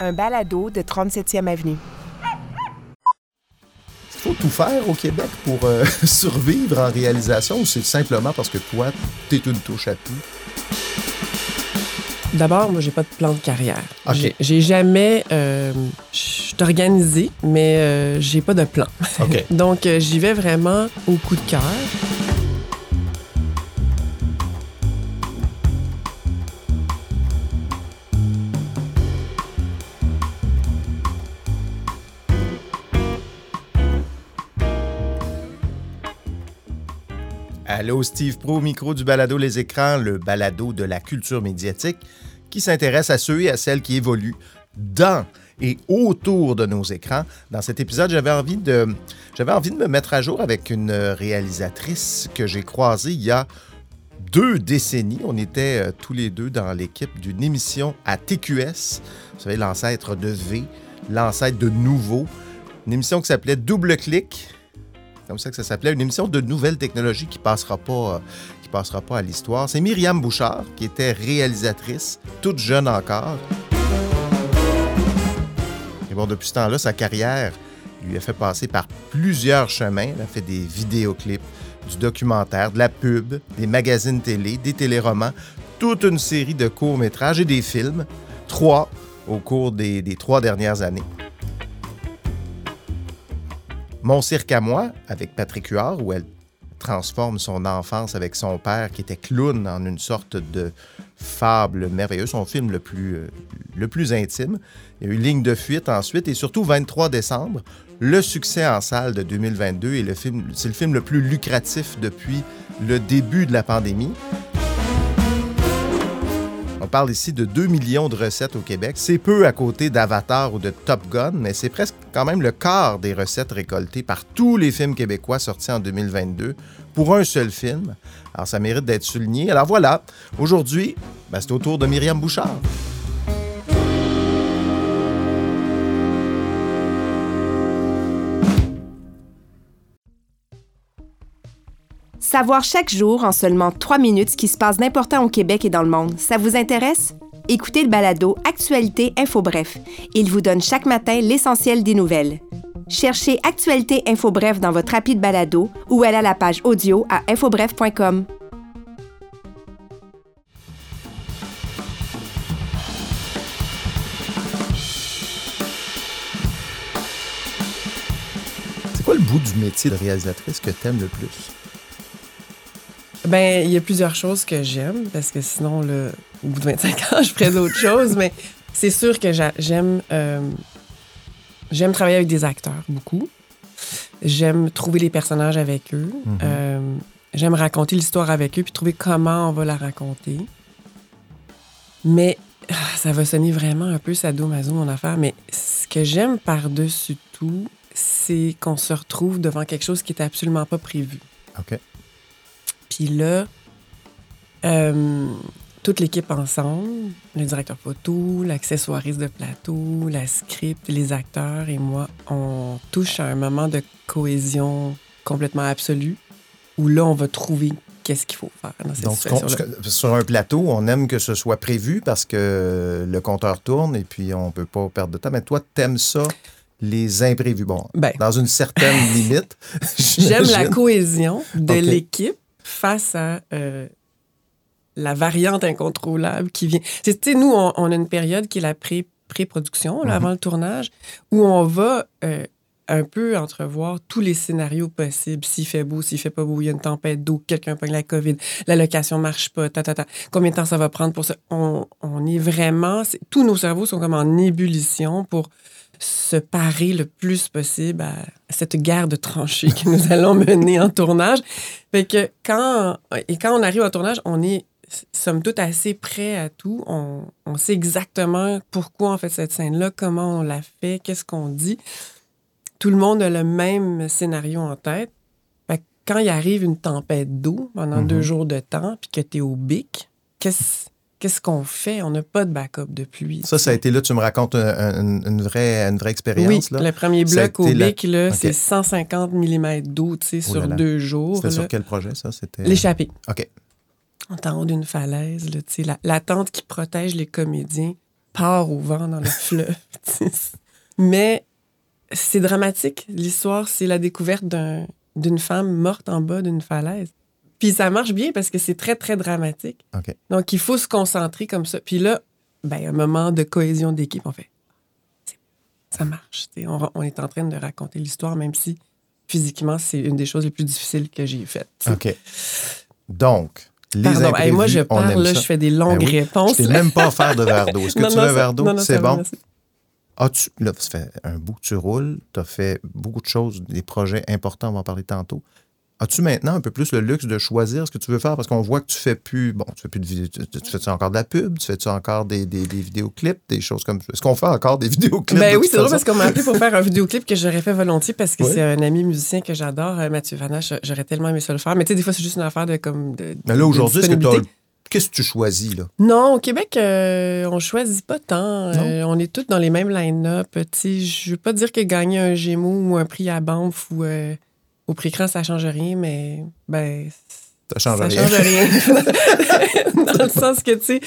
un balado de 37e Avenue. Il faut tout faire au Québec pour euh, survivre en réalisation ou c'est simplement parce que toi, t'es une touche à tout? D'abord, moi, j'ai pas de plan de carrière. J'ai- J'ai jamais. euh, Je suis organisée, mais euh, j'ai pas de plan. OK. Donc, euh, j'y vais vraiment au coup de cœur. Allô, Steve Pro, micro du balado Les Écrans, le balado de la culture médiatique qui s'intéresse à ceux et à celles qui évoluent dans et autour de nos écrans. Dans cet épisode, j'avais envie de, j'avais envie de me mettre à jour avec une réalisatrice que j'ai croisée il y a deux décennies. On était euh, tous les deux dans l'équipe d'une émission à TQS. Vous savez, l'ancêtre de V, l'ancêtre de Nouveau. Une émission qui s'appelait Double Clic comme ça que ça s'appelait, une émission de nouvelles technologies qui passera pas, euh, passera pas à l'histoire. C'est Myriam Bouchard qui était réalisatrice, toute jeune encore. Et bon, depuis ce temps-là, sa carrière lui a fait passer par plusieurs chemins. Elle a fait des vidéoclips, du documentaire, de la pub, des magazines télé, des téléromans, toute une série de courts-métrages et des films, trois au cours des trois dernières années. Mon cirque à moi, avec Patrick Huard, où elle transforme son enfance avec son père, qui était clown, en une sorte de fable merveilleuse, son film le plus, euh, intime. Il y a eu Ligne de fuite ensuite, et surtout 23 décembre, le succès en salle de 2022, et c'est le film le plus lucratif depuis le début de la pandémie. On parle ici de 2 millions de recettes au Québec. C'est peu à côté d'Avatar ou de Top Gun, mais c'est presque quand même le quart des recettes récoltées par tous les films québécois sortis en 2022 pour un seul film. Alors ça mérite d'être souligné. Alors voilà, aujourd'hui, ben, c'est au tour de Myriam Bouchard. Savoir chaque jour, en seulement 3 minutes, ce qui se passe d'important au Québec et dans le monde, ça vous intéresse? Écoutez le balado Actualité Info Bref. Il vous donne chaque matin l'essentiel des nouvelles. Cherchez Actualité Info Bref dans votre appli de balado ou allez à la page audio à infobref.com. C'est quoi le bout du métier de réalisatrice que t'aimes le plus? Ben, il y a plusieurs choses que j'aime, parce que sinon, au bout de 25 ans, je ferais d'autres choses, mais c'est sûr que j'a- j'aime euh, j'aime travailler avec des acteurs beaucoup. J'aime trouver les personnages avec eux. Mhm. Euh, j'aime raconter l'histoire avec eux, puis trouver comment on va la raconter. Mais ah, ça va sonner vraiment un peu sadomaso, mon affaire, mais ce que j'aime par-dessus tout, c'est qu'on se retrouve devant quelque chose qui était absolument pas prévu. OK. Puis là, euh, toute l'équipe ensemble, le directeur photo, l'accessoiriste de plateau, la script, les acteurs et moi, on touche à un moment de cohésion complètement absolue où là, on va trouver qu'est-ce qu'il faut faire dans cette Donc, sur un plateau, on aime que ce soit prévu parce que le compteur tourne et puis on peut pas perdre de temps. Mais toi, t'aimes ça, les imprévus. Bon, Ben. dans une certaine limite. J'aime la cohésion de l'équipe face à euh, la variante incontrôlable qui vient. C'est- Tu sais, nous, on, on a une période qui est la pré- pré-production, là, Mhm. avant le tournage, où on va euh, un peu entrevoir tous les scénarios possibles. S'il fait beau, s'il fait pas beau, il y a une tempête d'eau, quelqu'un pogne la COVID, la location marche pas, ta, ta, ta. Combien de temps ça va prendre pour ça? On, on est vraiment... c'est- Tous nos cerveaux sont comme en ébullition pour se parer le plus possible à cette guerre de tranchées que nous allons mener en tournage. Fait que quand, et quand on arrive au tournage, on est, somme toute, assez prêt à tout. On, on sait exactement pourquoi on fait cette scène-là, comment on la fait, qu'est-ce qu'on dit. Tout le monde a le même scénario en tête. Fait que quand il arrive une tempête d'eau pendant Mhm. deux jours de temps, puis que tu es au bic, qu'est-ce qu'est-ce qu'on fait? On n'a pas de backup de pluie. Ça, ça a été là, tu me racontes un- un- une, vraie, une vraie expérience. Oui, là. le premier bloc au là, OK. c'est 150 mm d'eau tu sais, Oh sur là deux jours. C'était sur quel projet, ça? C'était... L'échappée. OK. En haut d'une falaise, là, tu sais, la, la tente qui protège les comédiens part au vent dans le fleuve. Mais c'est dramatique. L'histoire, c'est la découverte d'un- d'une femme morte en bas d'une falaise. Puis ça marche bien parce que c'est très, très dramatique. Donc, il faut se concentrer comme ça. Puis là, ben, un moment de cohésion d'équipe, on fait ça marche. tu. On, on est en train de raconter l'histoire, même si physiquement, c'est une des choses les plus difficiles que j'ai faites. tu. OK. Donc, les Pardon, hey, imprévus, moi, je parle, là, ça. je fais des longues Ben oui, réponses. Je même pas offert de verre d'eau. Est-ce que Non, tu non, veux un verre d'eau? C'est bon? merci. As-tu, là, ça fait un bout que tu roules, tu as fait beaucoup de choses, des projets importants, on va en parler tantôt. As-tu maintenant un peu plus le luxe de choisir ce que tu veux faire? Parce qu'on voit que tu fais plus, bon, tu fais plus de vidéos, tu, tu fais-tu encore de la pub? Tu fais-tu encore des, des, des vidéoclips, des choses comme ça? Est-ce qu'on fait encore des vidéoclips? Ben de oui, c'est drôle parce qu'on m'a appelé pour faire un vidéoclip que j'aurais fait volontiers parce que Oui. c'est un ami musicien que j'adore, euh, Mathieu Vanache. J'aurais tellement aimé ça le faire. Mais tu sais, des fois, c'est juste une affaire de comme. De, Mais là, aujourd'hui, est-ce que t'as- disponibilité. qu'est-ce que tu choisis, là? Non, au Québec, euh, on choisit pas tant. Euh, on est tous dans les mêmes line-up. Tu sais, Je veux pas dire que gagner un Gémeaux ou un prix à Banff ou euh, au prix Cran, ça change rien, mais ben, Ça change ça rien. change rien. Dans le sens que, tu sais,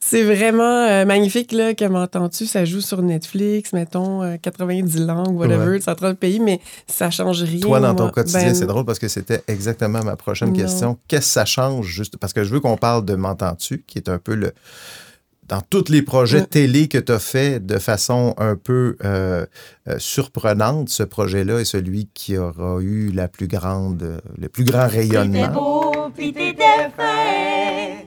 c'est vraiment euh, magnifique, là, que m'entends-tu, ça joue sur Netflix, mettons, euh, 90 langues, whatever, Ouais. c'est en train de payer, mais ça change rien. Toi, dans ton moi. quotidien, Ben, c'est drôle parce que c'était exactement ma prochaine Non. question. Qu'est-ce que ça change juste? Parce que je veux qu'on parle de M'entends-tu, qui est un peu le. Dans tous les projets Mm. télé que tu as fait de façon un peu euh, euh, surprenante, ce projet-là est celui qui aura eu la plus grande, euh, le plus grand T'étais rayonnement? beau, puis t'étais fait.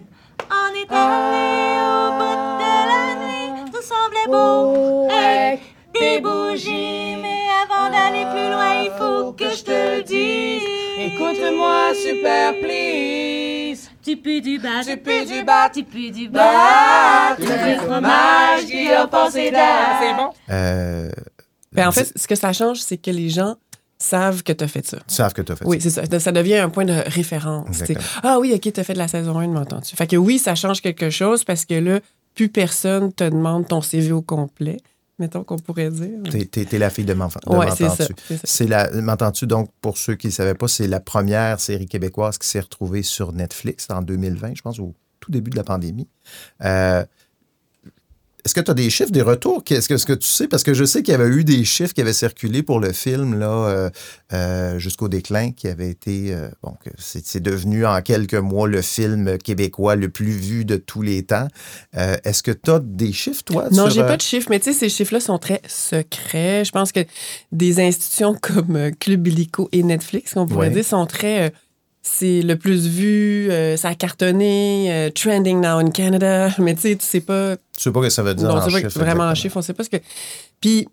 On est allé au bout de la nuit, tout semblait beau avec des bougies. Mais avant d'aller plus loin, il faut que je te le dise. Écoute-moi, super please. Tu pues du bas, Tu pues du bas, tu pues du bas. tu es fromage qui a passé d'air. C'est bon. Euh, ben, en fait, ce que ça change, c'est que les gens savent que tu as fait ça. savent que tu as fait Oui, c'est ça. Ça devient un point de référence. Ah oui, OK, tu as fait de la saison 1, m'entends-tu? Fait que oui, ça change quelque chose parce que là, plus personne te demande ton CV au complet, mettons qu'on pourrait dire. T'es, t'es la fille de Ouais. M'entends-tu? C'est la, m'entends-tu? Donc, pour ceux qui ne savaient pas, c'est la première série québécoise qui s'est retrouvée sur Netflix en 2020, je pense, au tout début de la pandémie. Euh, est-ce que tu as des chiffres, des retours? Est-ce que, est-ce que tu sais? Parce que je sais qu'il y avait eu des chiffres qui avaient circulé pour le film là, euh, euh, jusqu'au déclin, qui avait été. euh, bon, c'est, devenu en quelques mois le film québécois le plus vu de tous les temps. Est-ce que tu as des chiffres, toi? Non, j'ai pas de chiffres, mais tu sais, ces chiffres-là sont très secrets. Je pense que des institutions comme Club Illico et Netflix, qu'on pourrait Ouais. dire, sont très. C'est le plus vu, euh, ça a cartonné, euh, trending now in Canada. Mais tu sais, tu sais pas Tu sais pas ce que ça veut dire Non, en chiffres, vraiment en on sait pas ce que. Puis,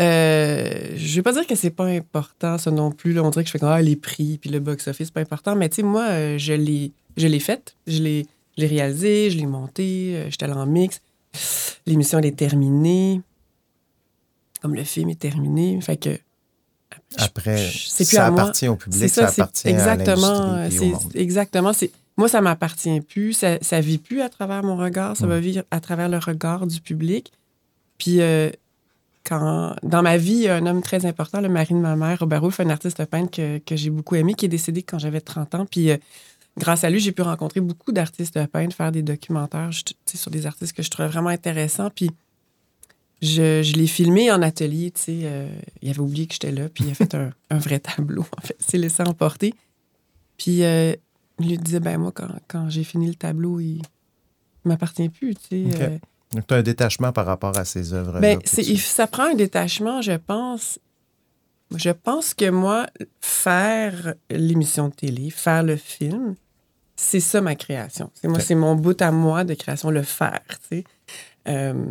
euh, je vais pas dire que c'est pas important, ça non plus. Là. On dirait que je fais comme ah, les prix, puis le box-office, c'est pas important. Mais tu sais, moi, euh, je l'ai, je l'ai faite, je l'ai, je l'ai réalisé, je l'ai monté, j'étais allée en mix. L'émission, elle est terminée. Comme le film est terminé. Fait que. Après, je- ça moi. appartient au public, ça, ça, appartient exactement. à l'industrie monde. Exactement. C'est, moi, ça m'appartient plus. Ça, ça vit plus à travers mon regard. Ça Mm. va vivre à travers le regard du public. Puis, euh, quand, dans ma vie, un homme très important, le mari de ma mère, Robert Wolf, un artiste peintre que, que j'ai beaucoup aimé, qui est décédé quand j'avais 30 ans. Puis, euh, grâce à lui, j'ai pu rencontrer beaucoup d'artistes peintres, faire des documentaires je- sur des artistes que je trouvais vraiment intéressants. Puis, je, je l'ai filmé en atelier, tu sais. euh, il avait oublié que j'étais là, puis il a fait un, un vrai tableau, en fait. Il s'est laissé emporter. Puis, euh, il lui disait, ben moi, quand, quand j'ai fini le tableau, il m'appartient plus, tu sais. Euh, Donc, tu as un détachement par rapport à ces œuvres-là. ben, il- ça prend un détachement, je pense. Je pense que moi, faire l'émission de télé, faire le film, c'est ça ma création. C'est moi, c'est mon bout à moi de création, le faire. tu sais. Euh,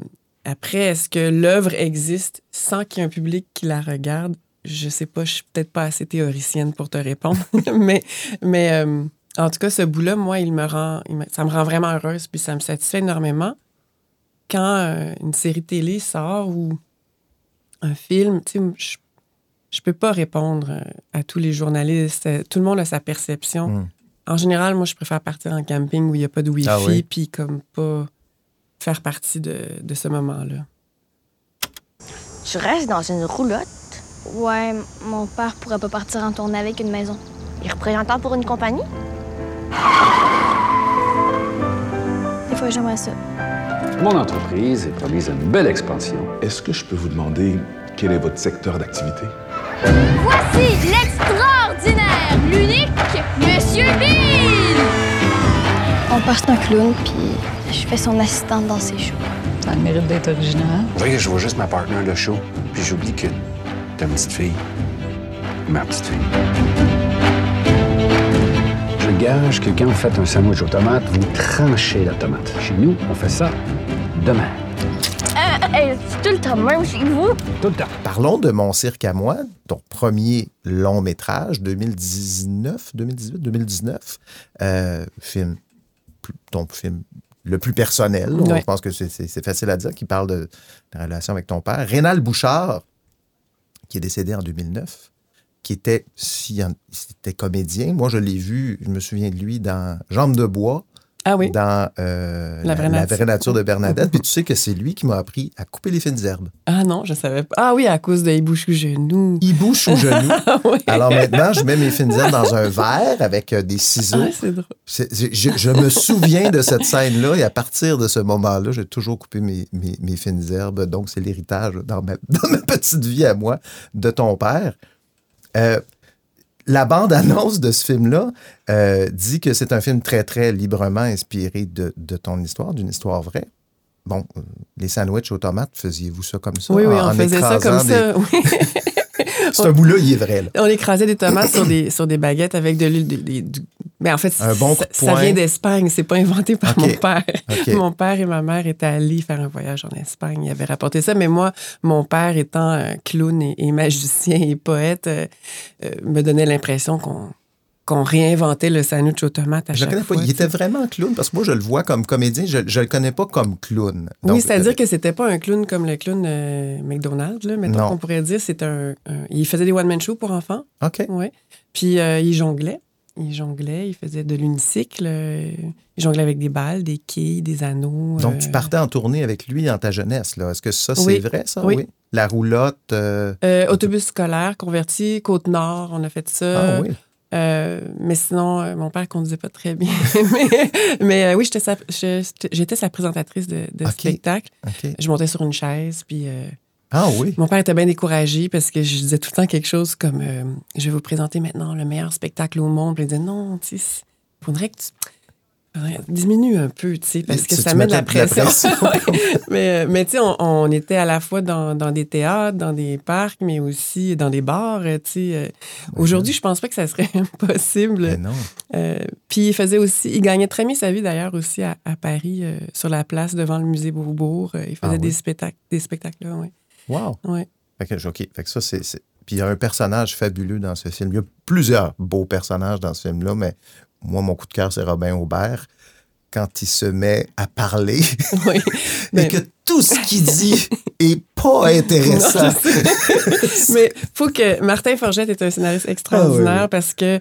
après, est-ce que l'œuvre existe sans qu'il y ait un public qui la regarde? Je sais pas, je suis peut-être pas assez théoricienne pour te répondre, mais, mais euh, en tout cas, ce bout-là, moi, il me rend, il me- ça me rend vraiment heureuse, puis ça me satisfait énormément quand euh, une série télé sort ou un film, tu sais, je, je peux pas répondre euh, à tous les journalistes. Tout le monde a sa perception. Mm. En général, moi, je préfère partir en camping où il n'y a pas de Wi-Fi, Ah oui? puis comme pas faire partie de, de ce moment-là. Je reste dans une roulotte? Ouais, mon père pourrait pas partir en tournée avec une maison. Et représentant pour une compagnie? Des fois, j'aimerais ça. Mon entreprise est promise une belle expansion. Est-ce que je peux vous demander quel est votre secteur d'activité? Voici l'extraordinaire, l'unique Monsieur Bill! On part un clown, puis je fais son assistante dans ses shows. Ça a le mérite d'être original. Vous voyez, je vois juste ma partenaire de show, puis j'oublie que t'as une petite fille. Ma petite fille. Je gage que quand vous faites un sandwich aux tomates, vous tranchez la tomate. Chez nous, on fait ça demain. Euh, c'est tout le temps même chez vous? Tout le temps. Parlons de Mon cirque à moi, ton premier long métrage, 2019, 2018, 2019. Euh, film, plus- ton film le plus personnel. Ouais. Je pense que c'est- facile à dire, qui parle de la relation avec ton père. Rénal Bouchard, qui est décédé en 2009, qui était, si c'était comédien. Moi, je l'ai vu, je me souviens de lui dans Jambes de bois, Ah oui. dans euh, La vraie nature. nature de Bernadette. Puis tu sais que c'est lui qui m'a appris à couper les fines herbes. Ah non, je savais pas. Ah oui, à cause de Il bouge le genou. Il bouche au genou. Ah oui. Alors maintenant, je mets mes fines herbes dans un verre avec euh, des ciseaux. Ah, c'est drôle. Je, je me souviens de cette scène-là et à partir de ce moment-là, j'ai toujours coupé mes, mes- mes fines herbes. Donc, c'est l'héritage dans ma, dans ma petite vie à moi de ton père. Euh, la bande-annonce de ce film-là euh, dit que c'est un film très, très librement inspiré de, de ton histoire, d'une histoire vraie. Bon, euh, les sandwichs aux tomates, faisiez-vous ça comme ça? Oui, oui, en- on en faisait ça comme des- ça. oui. Ce bout-là, il est vrai. Là. On écrasait des tomates sur des, sur des baguettes avec de l'huile. de- des- Mais en fait, Un bon ça, vient d'Espagne. C'est pas inventé par mon père. Mon père et ma mère étaient allés faire un voyage en Espagne. Ils avaient rapporté ça. Mais moi, mon père étant euh, clown et, et magicien et poète, euh, euh, me donnait l'impression qu'on qu'on réinventait le sandwich aux tomates à Je le chaque connais pas. fois. Il tu était vraiment clown parce que moi, je le vois comme comédien. Je ne le connais pas comme clown. Oui, c'est-à-dire que c'était pas un clown comme le clown euh, McDonald's, là, mettons qu'on pourrait dire. C'est un, un- Il faisait des one-man shows pour enfants. OK. Oui. Puis euh, il jonglait. Il jonglait, il faisait de l'unicycle. euh, il jonglait avec des balles, des quilles, des anneaux. Donc, euh, tu partais en tournée avec lui dans ta jeunesse. là. Est-ce que ça, c'est Oui. vrai, ça? Oui. La roulotte. euh, euh, autobus scolaire converti, Côte-Nord, on a fait ça. Ah oui. Euh, mais sinon, euh, mon père conduisait pas très bien. mais mais, euh, oui, j'étais sa, j'étais sa présentatrice de, spectacle. Je montais sur une chaise, puis euh, Ah oui. mon père était bien découragé parce que je disais tout le temps quelque chose comme euh, Je vais vous présenter maintenant le meilleur spectacle au monde. Puis il disait Non, tu sais, il faudrait que tu diminue un peu, tu sais, parce que Tu- ça tu met de la mettais de la pression. mais euh, mais tu sais, on, on était à la fois dans, dans des théâtres, dans des parcs, mais aussi dans des bars, euh, tu sais. euh. Aujourd'hui, je pense pas que ça serait possible. Mais non. Euh, puis il faisait aussi, il gagnait très bien sa vie d'ailleurs aussi à, à Paris, euh, sur la place devant le musée Beaubourg. Il faisait Ah des spectacles, des spectacles là, oui. Wow. Ouais. Fait que, OK. Fait que ça, c'est. c'est- Puis il y a un personnage fabuleux dans ce film. Il y a plusieurs beaux personnages dans ce film-là, mais moi, mon coup de cœur, c'est Robin Aubert. Quand il se met à parler Oui. et Mais- que tout ce qu'il dit est pas intéressant. Mais faut que Martin Forgette est un scénariste extraordinaire Ah oui. parce que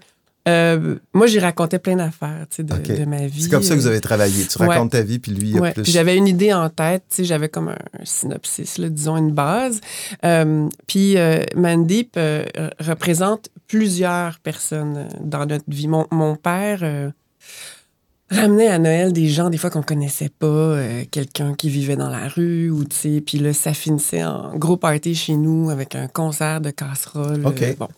euh, moi, j'y racontais plein d'affaires de, OK. de ma vie. C'est comme ça que vous avez travaillé. Tu Ouais. racontes ta vie, puis lui, il y a Ouais, plus. Puis j'avais une idée en tête, j'avais comme un, synopsis, là, disons une base. Euh, puis euh, Mandip euh, euh, représente plusieurs personnes euh, dans notre vie. Mon, mon père euh, ramenait à Noël des gens des fois qu'on connaissait pas, euh, quelqu'un qui vivait dans la rue ou tu sais, puis là ça finissait en gros party chez nous avec un concert de casseroles. OK. euh, bon.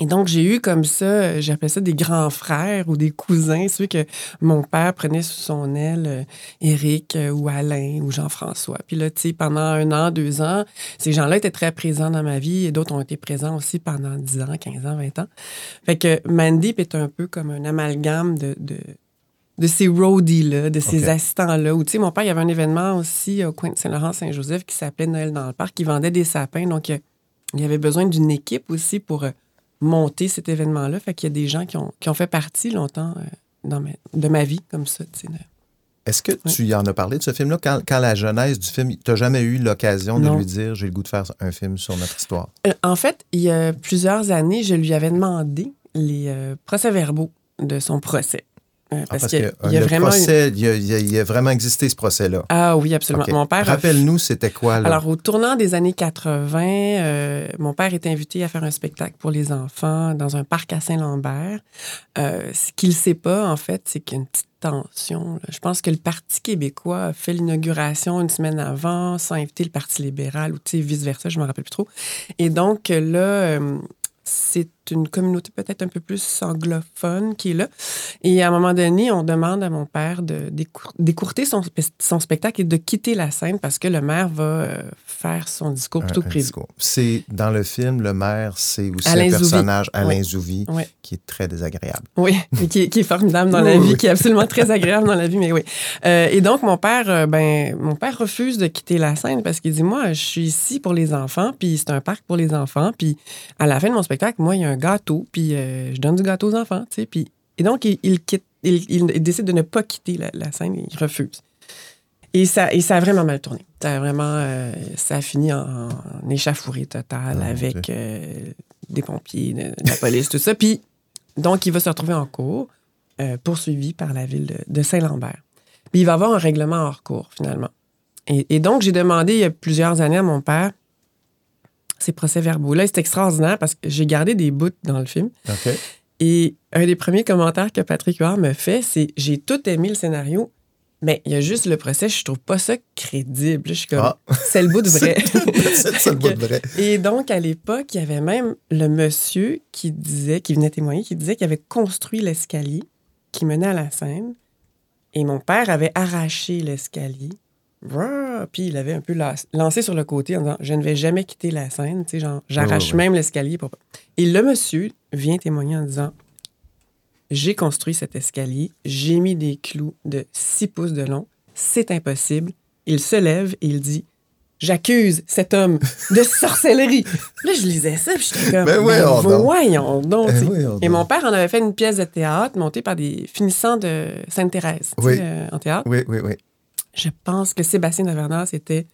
Et donc, j'ai eu comme ça, euh, j'appelais ça des grands frères ou des cousins, ceux que mon père prenait sous son aile, euh, Éric euh, ou Alain ou Jean-François. Puis là, tu sais, pendant un an, deux ans, ces gens-là étaient très présents dans ma vie et d'autres ont été présents aussi pendant 10 ans, 15 ans, 20 ans. Fait que Mandip est un peu comme un amalgame de, de, de ces roadies-là, de ces assistants-là. Ou, tu sais, mon père, il y avait un événement aussi au coin de Saint-Laurent-Saint-Joseph qui s'appelait Noël dans le parc, qui vendait des sapins. Donc, il y avait besoin d'une équipe aussi pour monter cet événement-là. Fait qu'il y a des gens qui ont, qui ont fait partie longtemps euh, dans ma- de ma vie comme ça. de- Est-ce que tu y en as parlé de ce film-là? Quand, quand la genèse du film, tu n'as jamais eu l'occasion de lui dire j'ai le goût de faire un film sur notre histoire? Euh, En fait, il y a plusieurs années, je lui avais demandé les euh, procès-verbaux de son procès. Euh, Ah, parce parce qu'il que y a le vraiment. une- procès, il, y a, il y a- il y a vraiment existé ce procès-là. Ah oui, absolument. Mon père. Rappelle-nous, c'était quoi, là? Alors, au tournant des années 80, euh, mon père est invité à faire un spectacle pour les enfants dans un parc à Saint-Lambert. Euh, ce qu'il ne sait pas, en fait, c'est qu'il y a une petite tension. là. Je pense que le Parti québécois a fait l'inauguration une semaine avant, sans inviter le Parti libéral ou tu sais, vice-versa, je ne me rappelle plus trop. Et donc, là, euh, c'est une communauté peut-être un peu plus anglophone qui est là. Et à un moment donné, on demande à mon père de d'écourter son, son spectacle et de quitter la scène parce que le maire va euh, faire son discours plutôt que prévu. C'est dans le film, le maire, c'est aussi Alain un Zouvi. personnage, Alain Oui. Zouvi, Oui. qui est très désagréable. Oui, et qui, est- qui est formidable dans la vie, qui est absolument très agréable dans la vie, mais oui. Euh, et donc, mon père, euh, ben, mon père refuse de quitter la scène parce qu'il dit, moi, je suis ici pour les enfants, puis c'est un parc pour les enfants, puis à la fin de mon spectacle, moi, il y a un gâteau, puis euh, je donne du gâteau aux enfants, tu sais, puis... Et donc, il, il quitte, il, il décide de ne pas quitter la, la scène, il refuse. Et ça, et ça a vraiment mal tourné. Ça a vraiment, euh, ça a fini en, en échafourée totale Ah, avec euh, des pompiers, de, de la police, tout ça. Puis, donc, il va se retrouver en cours, poursuivi par la ville de, de Saint-Lambert. Puis, il va avoir un règlement hors cours, finalement. Et, et donc, j'ai demandé il y a plusieurs années à mon père ces procès-verbaux-là. Et C'est extraordinaire parce que j'ai gardé des bouts dans le film. Et un des premiers commentaires que Patrick Huard me fait, c'est J'ai tout aimé le scénario, mais il y a juste le procès, je trouve pas ça crédible. Je suis comme Ah. C'est le bout de vrai. c'est le bout de vrai. Et donc, à l'époque, il y avait même le monsieur qui disait, qui venait témoigner, qui disait qu'il avait construit l'escalier qui menait à la scène. Et mon père avait arraché l'escalier. Puis il avait un peu lancé sur le côté en disant Je ne vais jamais quitter la scène. Tu sais, genre, j'arrache ouais, ouais. même l'escalier. Pour... pas- Et le monsieur vient témoigner en disant J'ai construit cet escalier, j'ai mis des clous de 6 pouces de long, c'est impossible. Il se lève et il dit J'accuse cet homme de sorcellerie. là, je lisais ça, puis j'étais comme Ben voyons donc. voyons donc. Ben Et mon père en avait fait une pièce de théâtre montée par des finissants de Sainte-Thérèse Oui. euh, en théâtre. Oui, oui, oui. Je pense que Sébastien Navernas était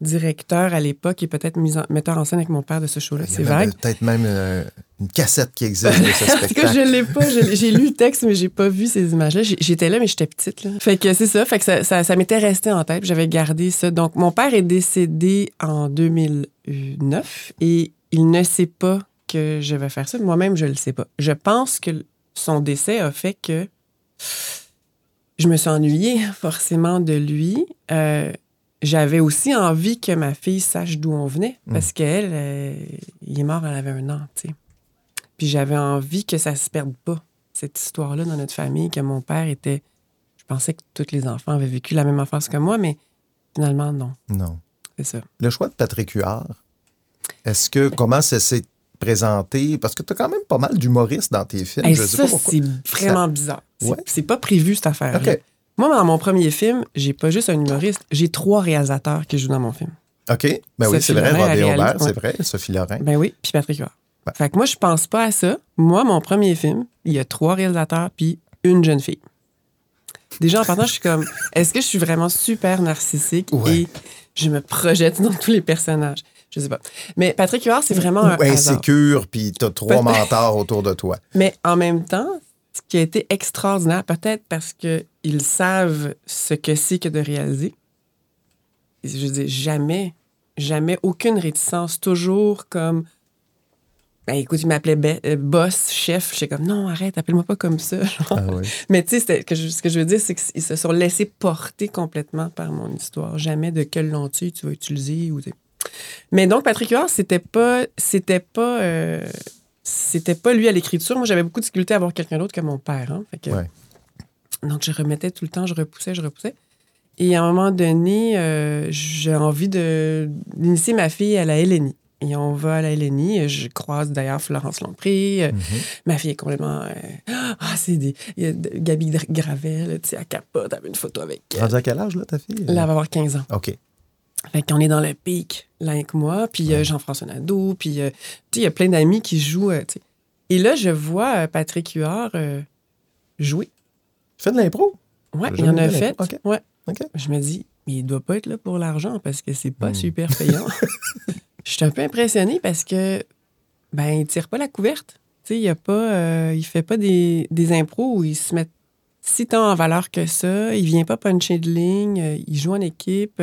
directeur à l'époque et peut-être metteur en scène avec mon père de ce show-là. Il y C'est vague. peut-être même euh, une cassette qui existe de ce En tout cas, spectacle. je l'ai pas. J'ai lu le texte, mais j'ai pas vu ces images-là. J'étais là, mais j'étais petite. Là. Fait que c'est ça. Fait que ça, ça, ça m'était resté en tête. J'avais gardé ça. Donc, mon père est décédé en 2009 et il ne sait pas que je vais faire ça. Moi-même, je le sais pas. Je pense que son décès a fait que je me suis ennuyée forcément de lui. Euh, j'avais aussi envie que ma fille sache d'où on venait parce qu'elle, euh, il est mort, elle avait un an, tu sais. Puis j'avais envie que ça se perde pas, cette histoire-là dans notre famille, que mon père était. Je pensais que tous les enfants avaient vécu la même enfance que moi, mais finalement, non. Non. C'est ça. Le choix de Patrick Huard, est-ce que, comment ça s'est présenté? Parce que tu as quand même pas mal d'humoristes dans tes films. Hey, je ça, c'est vraiment bizarre. C'est Ouais. c'est pas prévu, cette affaire. OK. Moi, dans mon premier film, j'ai pas juste un humoriste, j'ai trois réalisateurs qui jouent dans mon film. OK. Ben oui, c'est vrai, elle Aubert, c'est vrai, Sophie Lorrain. Ben oui, puis Patrick Huard. Fait que moi, je pense pas à ça. Moi, mon premier film, il y a trois réalisateurs puis une jeune fille. Déjà, en partant, je suis comme, est-ce que je suis vraiment super narcissique? Ouais. et je me projette dans tous les personnages? Je sais pas. Mais Patrick Huard, c'est vraiment un Ou insécure, puis tu as trois mentors autour de toi. Mais en même temps, ce qui a été extraordinaire, peut-être parce qu'ils savent ce que c'est que de réaliser. Je dire, jamais, jamais, aucune réticence, toujours comme. Ben, écoute, il m'appelait euh, boss, chef. J'étais comme, non, arrête, appelle-moi pas comme ça. Ah oui. Mais tu sais, ce que je veux dire, c'est qu'ils se sont laissés porter complètement par mon histoire. Jamais de quel lentilles tu vas utiliser. Ou des- Mais donc, Patrick Huard, c'était pas. C'était pas. euh, c'était pas lui à l'écriture. Moi, j'avais beaucoup de difficulté à avoir quelqu'un d'autre que mon père. hein. Fait que- Ouais. Donc, je remettais tout le temps, je repoussais, je repoussais. Et à un moment donné, euh, j'ai envie de- d'initier ma fille à la LNI. Et on va à la LNI. Je croise d'ailleurs Florence Lompré. Euh, Ma fille est complètement. euh, ah, c'est des. Gabi Gra- Gravel, tu sais, à capote, avait une photo avec elle. Rendu à quel âge, là, ta fille? Là, elle va avoir 15 ans. OK. Fait qu'on est dans le pic, là, avec moi, puis euh, Jean-François Nadeau, puis, euh, tu sais, il y a plein d'amis qui jouent, euh. Et là, je vois Patrick Huard jouer. Fais de l'impro? Ouais, il en a fait. Ouais. Je me dis, mais il doit pas être là pour l'argent parce que c'est pas Hmm. super payant. Je suis un peu impressionnée parce que, ben, il tire pas la couverte. Tu sais, il y a pas, il fait pas des, des impros où il se met si tant en valeur que ça. Il vient pas puncher de ligne. il joue en équipe.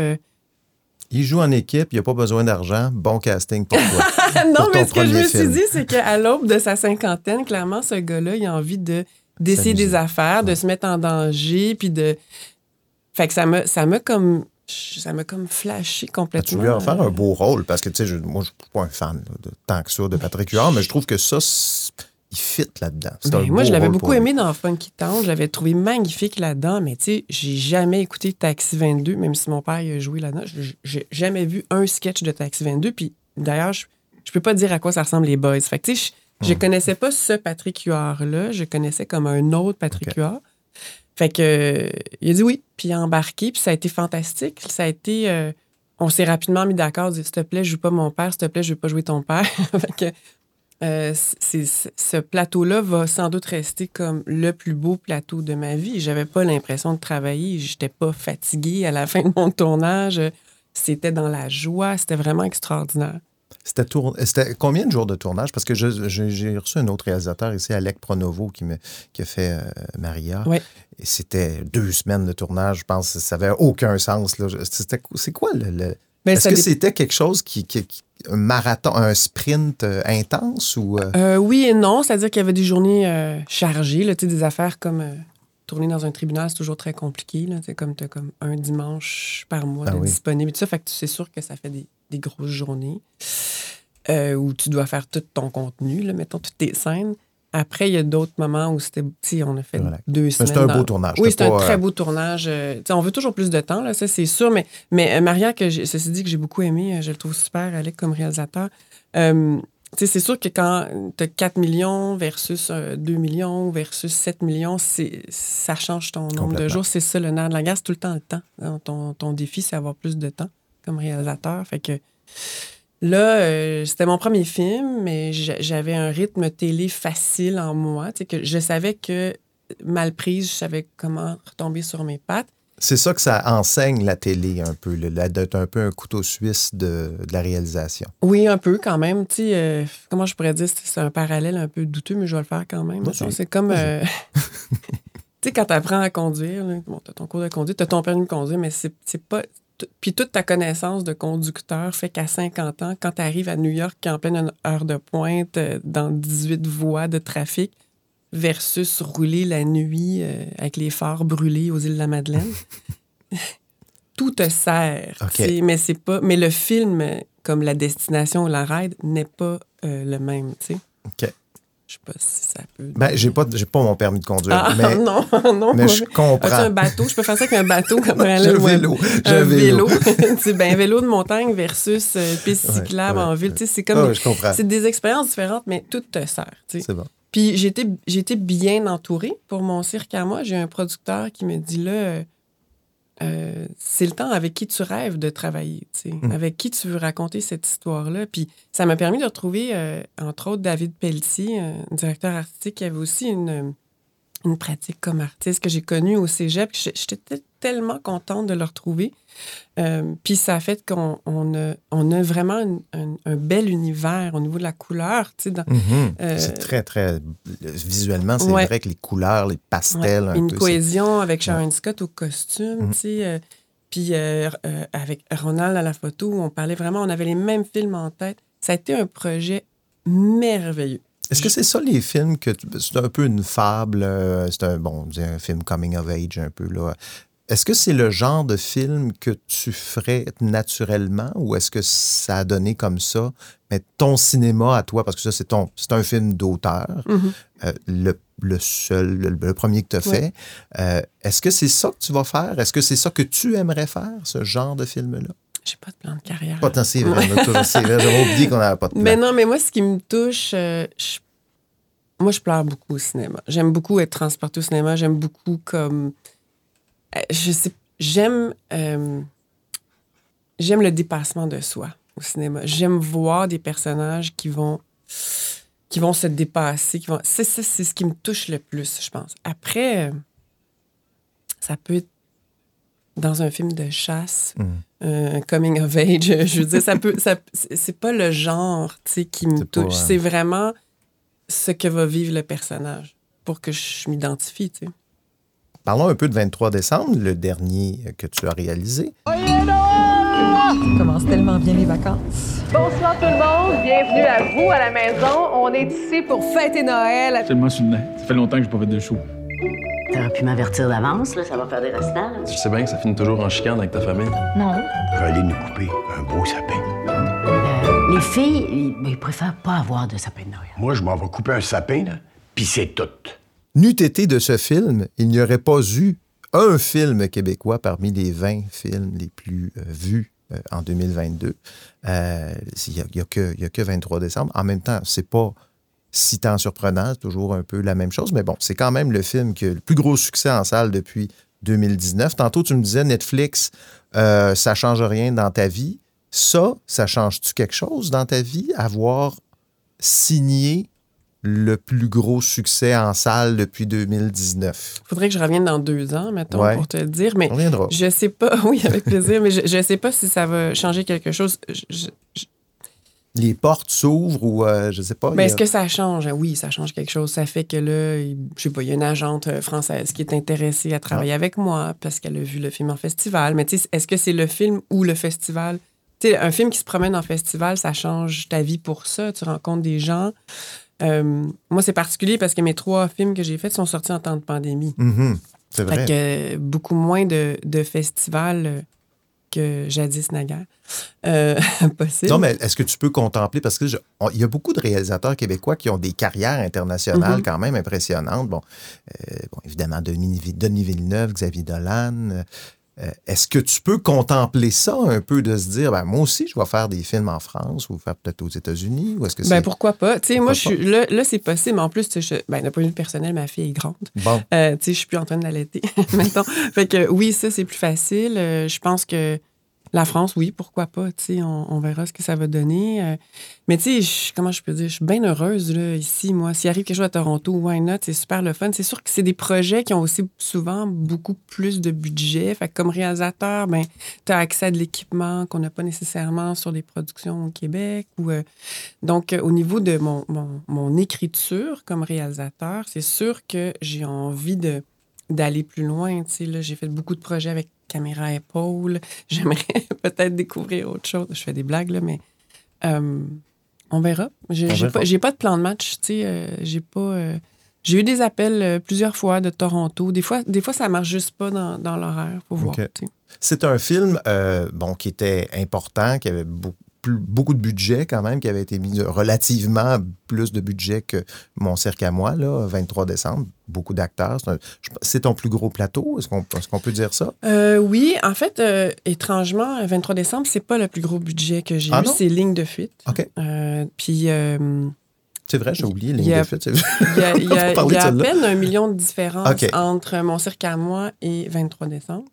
Il joue en équipe, il n'y a pas besoin d'argent. Bon casting pour toi. non, Pour mais ce que je me suis dit, c'est qu'à l'aube de sa cinquantaine, clairement, ce gars-là, il a envie de d'essayer des affaires, de se mettre en danger, puis de. Fait que ça m'a, ça m'a comme. Ça m'a comme flashé Tu complètement. voulais en faire un beau rôle parce que, tu sais, moi, je suis pas un fan de tant que ça de Patrick Huard, mais je trouve que ça, il fit là-dedans. Ben, moi, je l'avais beaucoup aimé dans Funky Town. Je l'avais trouvé magnifique là-dedans, mais tu sais, j'ai jamais écouté Taxi 22, même si mon père il a joué là-dedans. Je- J'ai jamais vu un sketch de Taxi 22. Puis d'ailleurs, je, je peux pas dire à quoi ça ressemble les boys. Fait que tu sais, je, je Hmm. connaissais pas ce Patrick Huard-là. Je connaissais comme un autre Patrick Huard. Fait que euh, il a dit oui, puis il a embarqué, puis ça a été fantastique. Ça a été. euh, on s'est rapidement mis d'accord, dit s'il te plaît, je joue pas mon père, s'il te plaît, je veux pas jouer ton père. fait que euh, ce plateau-là va sans doute rester comme le plus beau plateau de ma vie. J'avais pas l'impression de travailler. J'étais pas fatiguée à la fin de mon tournage. C'était dans la joie. C'était vraiment extraordinaire. C'était tour- combien de jours de tournage? Parce que j'ai reçu un autre réalisateur ici, Alec Pronovo, qui, me, qui a fait euh, Maria. Et c'était deux semaines de tournage, je pense. Ça n'avait aucun sens. C'est quoi le. le- Est-ce que dé- c'était quelque chose qui, qui- qui- Un marathon, un sprint euh, intense ou. euh, Euh, oui et non, c'est-à-dire qu'il y avait des journées euh, chargées, là, des affaires comme euh, tourner dans un tribunal, c'est toujours très compliqué. Là, comme tu as comme un dimanche par mois Ah de oui. disponible. tout ça, fait que c'est sûr que ça fait des, des grosses journées où tu dois faire tout ton contenu, là, mettons toutes tes scènes. Après, il y a d'autres moments où c'était, on a fait Voilà. deux semaines. c'était un dans- beau tournage, Oui, c'était un très euh, beau tournage. Euh, on veut toujours plus de temps, là, ça c'est sûr. Mais, mais euh, Maria, que ceci dit que j'ai beaucoup aimé, je le trouve super, Alec, comme réalisateur. Euh, c'est sûr que quand tu as 4 millions versus euh, 2 millions versus 7 millions, ça change ton nombre de jours. C'est ça le nerf de la guerre, c'est tout le temps le temps. Hein, Ton, ton défi, c'est avoir plus de temps comme réalisateur. Fait que là, euh, c'était mon premier film, mais j'a- j'avais un rythme télé facile en moi. Que je savais que mal prise, je savais comment retomber sur mes pattes. C'est ça que ça enseigne la télé un peu, d'être un peu un couteau suisse de, de la réalisation. Oui, un peu quand même. Euh, comment je pourrais dire, c'est un parallèle un peu douteux, mais je vais le faire quand même. C'est comme. euh, tu sais, quand tu apprends à conduire, là, bon, tu as ton cours de conduite, tu as ton permis de conduire, mais c'est pas. Puis toute ta connaissance de conducteur fait qu'à 50 ans, quand tu arrives à New York en pleine heure de pointe, euh, dans 18 voies de trafic, versus rouler la nuit euh, avec les phares brûlés aux îles de la Madeleine, tout te sert. Mais c'est pas. Mais le film, comme la destination ou la ride, n'est pas euh, le même. OK. Je sais pas si ça peut. Ben, j'ai pas, j'ai pas mon permis de conduire, Ah, mais, non, non. mais je comprends. Un bateau? Je peux faire ça avec un bateau comme un vélo. J'ai Un vélo. C'est ben, vélo de montagne versus euh, piste cyclable ouais, en ville. ouais. C'est comme. Ah ouais, je comprends. c'est des expériences différentes, mais tout te sert. tu sais. C'est bon. Puis j'étais j'étais bien entourée pour mon cirque à moi. J'ai un producteur qui me dit là, euh, euh, c'est le temps avec qui tu rêves de travailler, tu sais, Mm. avec qui tu veux raconter cette histoire-là. Puis ça m'a permis de retrouver, euh, entre autres, David Pelletier, un directeur artistique, qui avait aussi une, une pratique comme artiste que j'ai connue au cégep. J'étais tellement contente de le retrouver. Euh, puis ça a fait qu'on on a, on a vraiment un, bel univers au niveau de la couleur, tu sais, Mhm. Euh, c'est très, très. Visuellement, c'est ouais. vrai que les couleurs, les pastels, Ouais, un une peu, cohésion avec Sharon Scott au costume, Mhm. tu sais. euh, puis avec Ronald à la photo, on parlait vraiment, on avait les mêmes films en tête. Ça a été un projet merveilleux. Est-ce que c'est ça les films que tu- c'est un peu une fable, euh, c'est un bon, c'est un film coming of age un peu là. Est-ce que c'est le genre de film que tu ferais naturellement ou est-ce que ça a donné comme ça mais ton cinéma à toi parce que ça c'est ton c'est un film d'auteur Mhm. euh, le, le seul le, le premier que tu as Ouais. fait euh, est-ce que c'est ça que tu vas faire? Est-ce que c'est ça que tu aimerais faire ce genre de film là J'ai pas de plan de carrière. pas tant c'est vrai, c'est j'avais oublié qu'on n'avait pas de plan. Mais non, mais moi, ce qui me touche, euh, je- moi, je pleure beaucoup au cinéma. J'aime beaucoup être transportée au cinéma. J'aime beaucoup comme. Euh, Je sais. J'aime. euh, J'aime le dépassement de soi au cinéma. J'aime voir des personnages qui vont qui vont se dépasser, qui vont. C'est ça, c'est ce qui me touche le plus, je pense. Après, euh, ça peut être dans un film de chasse, Mm. un coming of age. Je veux dire, ça peut. Ça, c'est c'est pas le genre, tu sais, qui me C'est pas, touche. C'est vraiment ce que va vivre le personnage pour que je m'identifie. Parlons un peu de 23 décembre, le dernier que tu as réalisé. Ça commence tellement bien les vacances. Bonsoir tout le monde, bienvenue à vous à la maison. On est ici pour fêter Noël. Tellement sur le nez. Ça fait longtemps que j'ai pas fait de show. T'aurais pu m'avertir d'avance, là, ça va faire des restants. là. Tu sais bien que ça finit toujours en chicane avec ta famille. Non. On va aller nous couper un beau sapin. Euh, les filles, ils, ben, ils préfèrent pas avoir de sapin de Noël. Moi, je m'en vais couper un sapin, là, puis c'est tout. N'eût été de ce film, il n'y aurait pas eu un film québécois parmi les 20 films les plus euh, vus euh, en 2022. Euh, Il n'y a, y a que il y a que 23 décembre. En même temps, c'est pas si tant surprenant, c'est toujours un peu la même chose, mais bon, c'est quand même le film qui a le plus gros succès en salle depuis 2019. Tantôt, tu me disais Netflix, euh, ça change rien dans ta vie. Ça, ça change-tu quelque chose dans ta vie, avoir signé le plus gros succès en salle depuis 2019? Faudrait que je revienne dans deux ans, mettons, Ouais. pour te le dire. Mais On reviendra. je sais pas, oui, avec plaisir, mais je, je sais pas si ça va changer quelque chose. Je- je- Les portes s'ouvrent ou euh, je sais pas. Il a- est-ce que ça change? Oui, ça change quelque chose. Ça fait que là, il- je sais pas, il y a une agente euh, française qui est intéressée à travailler avec moi parce qu'elle a vu le film en festival. Mais tu sais, est-ce que c'est le film ou le festival? Tu sais, un film qui se promène en festival, ça change ta vie pour ça. Tu rencontres des gens. Euh, moi, c'est particulier parce que mes trois films que j'ai faits sont sortis en temps de pandémie. Mhm, c'est vrai. Fait que beaucoup moins de, de festivals que jadis naguère. Euh, possible. Non, mais est-ce que tu peux contempler, parce que je- on- il y a beaucoup de réalisateurs québécois qui ont des carrières internationales Mhm. quand même impressionnantes. Bon, euh, bon, évidemment, Denis, Denis Villeneuve, Xavier Dolan. Euh, est-ce que tu peux contempler ça un peu, de se dire, ben, moi aussi, je vais faire des films en France ou faire peut-être aux États-Unis? Ou est-ce que c'est... Ben pourquoi pas? Tu sais, moi, je suis là, là c'est possible. En plus, tu sais, je- ben, d'un point de vue personnel, ma fille est grande. Bon. Euh, tu sais, je suis plus en train de l'allaiter, mettons. Fait que oui, ça, c'est plus facile. Euh, je pense que la France, oui, pourquoi pas? Tu on, on verra ce que ça va donner. Euh, mais tu sais, comment je peux dire? Je suis bien heureuse, là, ici, moi. S'il arrive quelque chose à Toronto, why not? C'est super le fun. C'est sûr que c'est des projets qui ont aussi souvent beaucoup plus de budget. Fait que comme réalisateur, ben, tu as accès à de l'équipement qu'on n'a pas nécessairement sur les productions au Québec. Euh, donc, euh, au niveau de mon, écriture comme réalisateur, c'est sûr que j'ai envie d'aller plus loin. J'ai fait beaucoup de projets avec caméra épaule. J'aimerais peut-être découvrir autre chose. Je fais des blagues, là, mais euh, on verra. J'ai pas, j'ai pas de plan de match. Tu sais, euh, j'ai pas... euh, j'ai eu des appels plusieurs fois de Toronto. Des fois, des fois ça marche juste pas dans, dans l'horaire. Faut voir. C'est un film bon, qui était important, qui avait beau- plus- beaucoup de budget quand même, qui avait été mis de- relativement plus de budget que Mon Cirque à moi, là, 23 décembre. Beaucoup d'acteurs. C'est ton plus gros plateau, est-ce qu'on qu'on peut dire ça? Euh, oui, en fait, euh, étrangement, 23 décembre, c'est pas le plus gros budget que j'ai Ah eu, c'est Ligne de fuite. OK. Euh, puis, euh, C'est vrai, j'ai oublié, ligne de fuite. c'est- il y a, il y a- y à peine un million de différence OK. entre Mon cirque à moi et 23 décembre.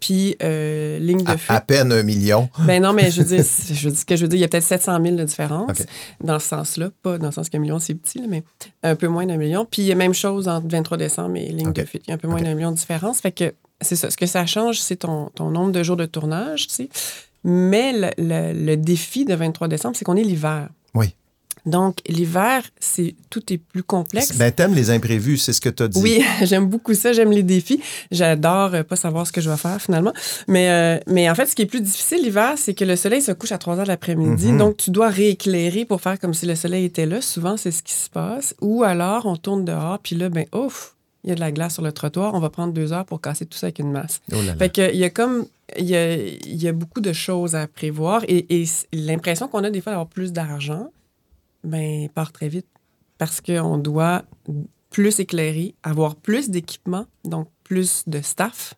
Puis, euh, Ligne de fuite. à peine un million. Ben non, mais je veux dire, je veux dire, ce que je veux dire, il y a peut-être 700 000 de différence dans ce sens-là. Pas dans le sens qu'un million, c'est petit, là, mais un peu moins d'un million. Puis il y a même chose entre 23 décembre et Ligne de fuite. Il y a un peu moins d'un million de différence. Fait que c'est ça. Ce que ça change, c'est ton, ton nombre de jours de tournage, tu sais. Mais le, le- le défi de 23 décembre, c'est qu'on est l'hiver. Oui. Donc, l'hiver, c'est tout est plus complexe. Ben, t'aimes les imprévus, c'est ce que tu as dit. Oui, j'aime beaucoup ça. J'aime les défis. J'adore euh, pas savoir ce que je vais faire finalement. Mais, euh, mais en fait, ce qui est plus difficile l'hiver, c'est que le soleil se couche à 3 heures de l'après-midi. Mhm. Donc, tu dois rééclairer pour faire comme si le soleil était là. Souvent, c'est ce qui se passe. Ou alors, on tourne dehors, puis là, ben, ouf, il y a de la glace sur le trottoir. On va prendre deux heures pour casser tout ça avec une masse. Oh là là. Fait que, il y a comme. Il y a, il y a beaucoup de choses à prévoir. Et, l'impression qu'on a des fois d'avoir plus d'argent, ben, part très vite. Parce qu'on doit plus éclairer, avoir plus d'équipement, donc plus de staff,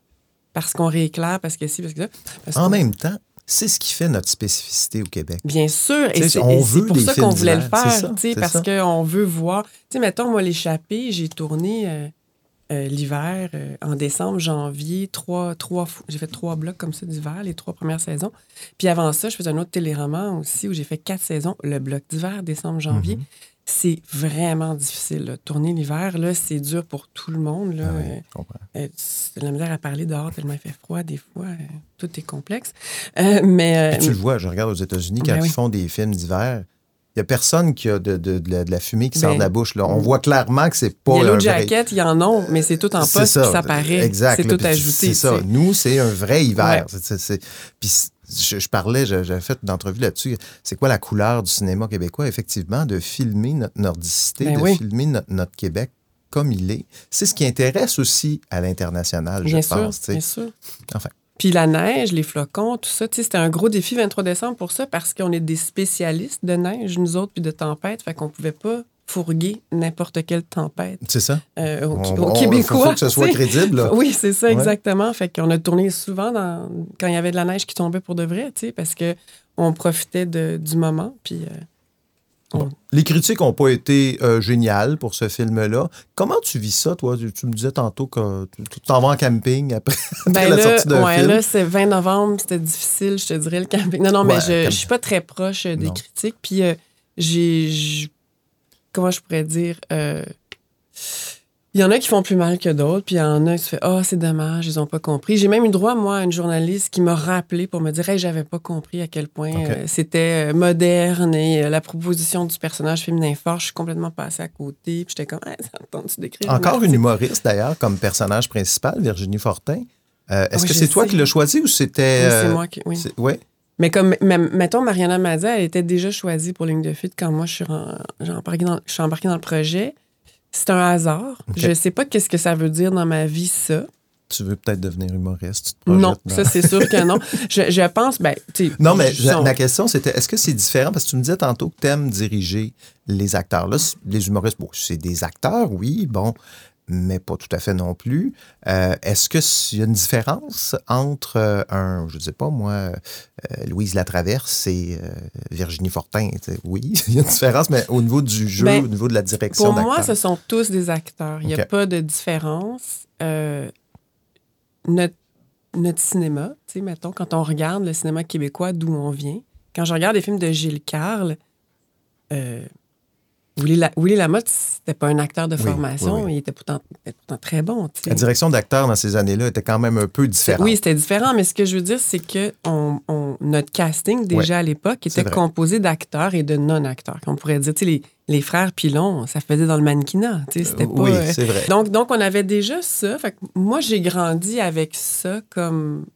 parce qu'on rééclaire, parce que si, parce que ça. parce En même temps, c'est ce qui fait notre spécificité au Québec. Bien sûr, et c'est pour ça qu'on voulait le ça, faire, parce qu'on veut voir. Tu sais, mettons, moi, l'échappée, j'ai tourné euh, euh, l'hiver, euh, en décembre, janvier, trois, trois, j'ai fait trois blocs comme ça d'hiver, les trois premières saisons. Puis avant ça, je faisais un autre téléroman aussi où j'ai fait quatre saisons, le bloc d'hiver, décembre, janvier. Mhm. C'est vraiment difficile. là. Tourner l'hiver, là, c'est dur pour tout le monde. Là. Ah oui, je comprends. euh, c'est de la misère à parler dehors tellement il fait froid des fois. tout est complexe. Mais, tu le vois, je regarde aux États-Unis, quand Ben ils oui. font des films d'hiver, n'y a personne qui a de, de- de la, de la fumée qui Ben, sort de la bouche. Là. On voit clairement que c'est pas Yellow un Jacket, il y en a, mais c'est tout en poste, puis ça paraît. Exact. C'est tout ajouté. C'est ça. Nous, c'est un vrai hiver. Ouais. Puis je, je parlais, j'avais fait une entrevue là-dessus. C'est quoi la couleur du cinéma québécois? Effectivement, de filmer notre nordicité, Ben de oui. filmer notre, notre Québec comme il est. C'est ce qui intéresse aussi à l'international, je sûr, pense. bien sûr. Enfin, Puis la neige, les flocons, tout ça, tu sais, c'était un gros défi 23 décembre pour ça parce qu'on est des spécialistes de neige, nous autres, puis de tempête. Fait qu'on pouvait pas fourguer n'importe quelle tempête c'est ça. euh, au, On- au on- Québécois. faut que ce soit crédible, là. Oui, c'est ça, Ouais. exactement. Fait qu'on a tourné souvent dans, quand il y avait de la neige qui tombait pour de vrai, tu sais, parce que on profitait de- du moment. Puis euh, Les critiques n'ont pas été euh, géniales pour ce film-là. Comment tu vis ça, toi? Tu, tu me disais tantôt que tu t'en vas en camping après, après Ben la là, sortie d'un ouais, film. là, c'est 20 novembre, c'était difficile, je te dirais, le camping. Non, non, mais je, je suis pas très proche euh, des Non. critiques. Puis euh, j'ai. Comment je pourrais dire? euh, Il y en a qui font plus mal que d'autres, puis il y en a qui se fait Ah, c'est dommage, ils ont pas compris. J'ai même eu droit, moi, à une journaliste qui m'a rappelé pour me dire Hey, j'avais pas compris à quel point euh, c'était euh, moderne et euh, la proposition du personnage féminin fort, je suis complètement passée à côté. Puis j'étais comme Hey, tente-tu d'écrire Encore une humoriste, d'ailleurs, comme personnage principal, Virginie Fortin. Euh, Est-ce Oui, que c'est toi qui l'as choisi ou c'était. Oui, c'est moi qui- oui. ouais? Mais comme, mettons, Mariana Mazza, elle était déjà choisie pour Ligne de fuite quand moi, je suis, en- j'ai embarquée dans, je suis embarquée dans le projet. C'est un hasard. Ok. Je sais pas qu'est-ce que ça veut dire dans ma vie, ça. Tu veux peut-être devenir humoriste? tu te projettes Non, dans- ça, c'est sûr que non. Je, je pense, ben, Non, mais je- la, question, c'était est-ce que c'est différent? Parce que tu me disais tantôt que tu aimes diriger les acteurs. Là, les humoristes, bon, c'est des acteurs, oui, bon, mais pas tout à fait non plus. Euh, est-ce qu'il y a une différence entre euh, un, je ne sais pas moi, euh, Louise Latraverse et euh, Virginie Fortin? Oui, il y a une différence, mais au niveau du jeu, Ben, au niveau de la direction Pour moi, ce sont tous des acteurs. Il n'y a pas de différence. Notre, notre cinéma, tu sais, mettons, quand on regarde le cinéma québécois d'où on vient, quand je regarde les films de Gilles Carle, Willy, La- Willy Lamotte, c'était pas un acteur de Oui, formation, oui, oui. il était pourtant, il était pourtant très bon. La direction d'acteurs dans ces années-là était quand même un peu différente. Oui, c'était différent, mais ce que je veux dire, c'est que on, on- notre casting, déjà à l'époque, était composé d'acteurs et de non-acteurs. On pourrait dire, tu sais, les, les frères Pilon, ça faisait dans le mannequinat. C'était Euh, pas, oui, euh, c'est vrai. Donc, donc, on avait déjà ça. Fait que moi, j'ai grandi avec ça comme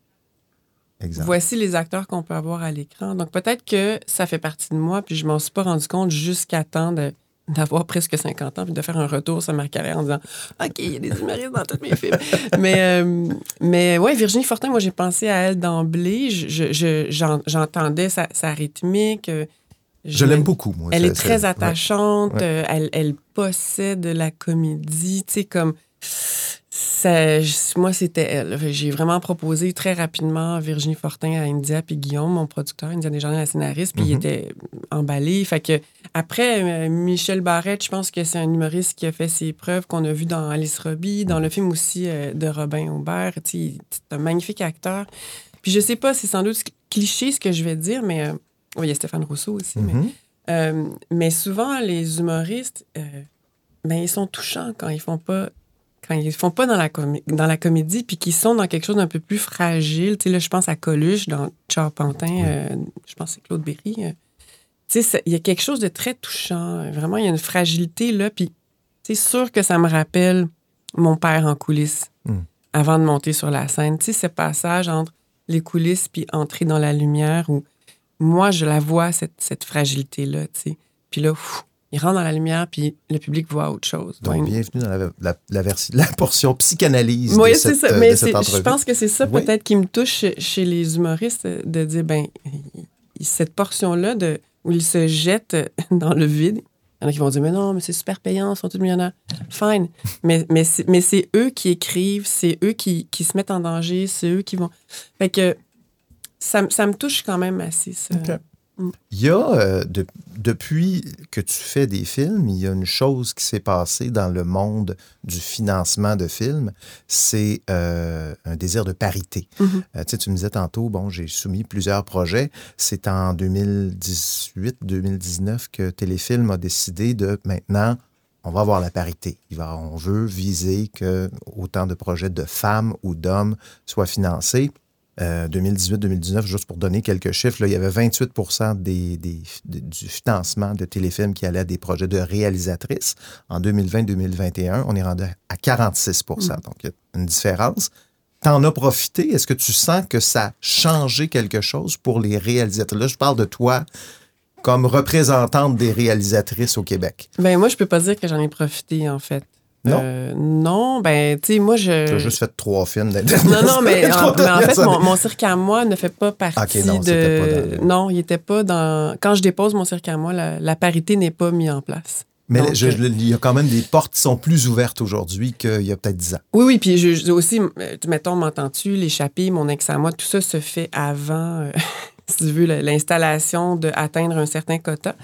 Exact. voici les acteurs qu'on peut avoir à l'écran. Donc, peut-être que ça fait partie de moi, puis je m'en suis pas rendu compte jusqu'à temps de- d'avoir presque 50 ans, puis de faire un retour sur ma carrière en disant OK, il y a des humoristes dans tous mes films. mais, euh, mais ouais, Virginie Fortin, moi, j'ai pensé à elle d'emblée. Je- je- J'entendais sa, sa rythmique. euh, Je l'aime beaucoup, moi. Elle est très attachante. Ouais. euh, elle, elle possède la comédie. Tu sais, comme. Ça, moi, c'était elle. J'ai vraiment proposé très rapidement Virginie Fortin à India puis Guillaume, mon producteur, India Desjardins, la scénariste, puis il Mhm. était emballé. Fait que après, euh, Michel Barrette, je pense que c'est un humoriste qui a fait ses preuves qu'on a vu dans Alice Robbie, dans le film aussi euh, de Robin Aubert. C'est un magnifique acteur. Puis je sais pas, c'est sans doute cliché ce que je vais dire, mais euh, oui, il y a Stéphane Rousseau aussi. mais- Mhm. euh, mais souvent, les humoristes, ben, ils sont touchants quand ils font pas quand ils font pas dans la, comé- dans la comédie, puis qu'ils sont dans quelque chose d'un peu plus fragile. Tu sais, là, je pense à Coluche dans Charpentin, euh, je pense que c'est Claude Berry. euh. Tu sais, il y a quelque chose de très touchant. euh, Vraiment, il y a une fragilité, là. Puis, c'est sûr que ça me rappelle mon père en coulisses Mm. avant de monter sur la scène. Tu sais, ce passage entre les coulisses puis entrer dans la lumière où moi, je la vois, cette, cette fragilité-là, tu sais. Puis là, pff, il rentre dans la lumière, puis le public voit autre chose. Donc, bienvenue dans la, la- la portion psychanalyse Oui, de c'est cette, ça. euh, Mais je pense que c'est ça Oui. peut-être qui me touche chez, les humoristes, de dire, ben, cette portion-là de, où ils se jettent dans le vide. Il y en a qui vont dire, mais non, mais c'est super payant, ils sont tous millionnaires. Fine. mais mais c'est mais c'est eux qui écrivent, c'est eux qui, qui se mettent en danger, c'est eux qui vont. Fait que ça, me- ça me touche quand même assez, ça. Il y a, euh, de- depuis que tu fais des films, il y a une chose qui s'est passée dans le monde du financement de films, c'est euh, un désir de parité. Mhm. Euh, tu sais, tu me disais tantôt, bon, j'ai soumis plusieurs projets. C'est en 2018-2019 que Téléfilm a décidé de maintenant, on va avoir la parité. Il va, on veut viser que autant de projets de femmes ou d'hommes soient financés. Euh, 2018-2019, juste pour donner quelques chiffres, là, il y avait 28 des, des- de- du financement de téléfilms qui allait à des projets de réalisatrices. En 2020-2021, on est rendu à 46 Mm. Donc, il y a une différence. T'en as profité? Est-ce que tu sens que ça a changé quelque chose pour les réalisatrices? Là, je parle de toi comme représentante des réalisatrices au Québec. Ben moi, je peux pas dire que j'en ai profité, en fait. Non? Euh, non, ben, tu sais, moi, je. Tu as juste fait trois films. Non, non, mais, en, mais en fait, mon, cirque à moi ne fait pas partie Ok, non, de. pas dans Non, il n'était pas dans. Quand je dépose mon cirque à moi, la, la parité n'est pas mise en place. Mais Donc, je- euh, je- il y a quand même des portes qui sont plus ouvertes aujourd'hui qu'il y a peut-être 10 ans. Oui, oui, puis je, je- aussi, euh, mettons, m'entends-tu, l'échappée, mon ex à moi, tout ça se fait avant, euh, si tu veux, l'installation d'atteindre un certain quota.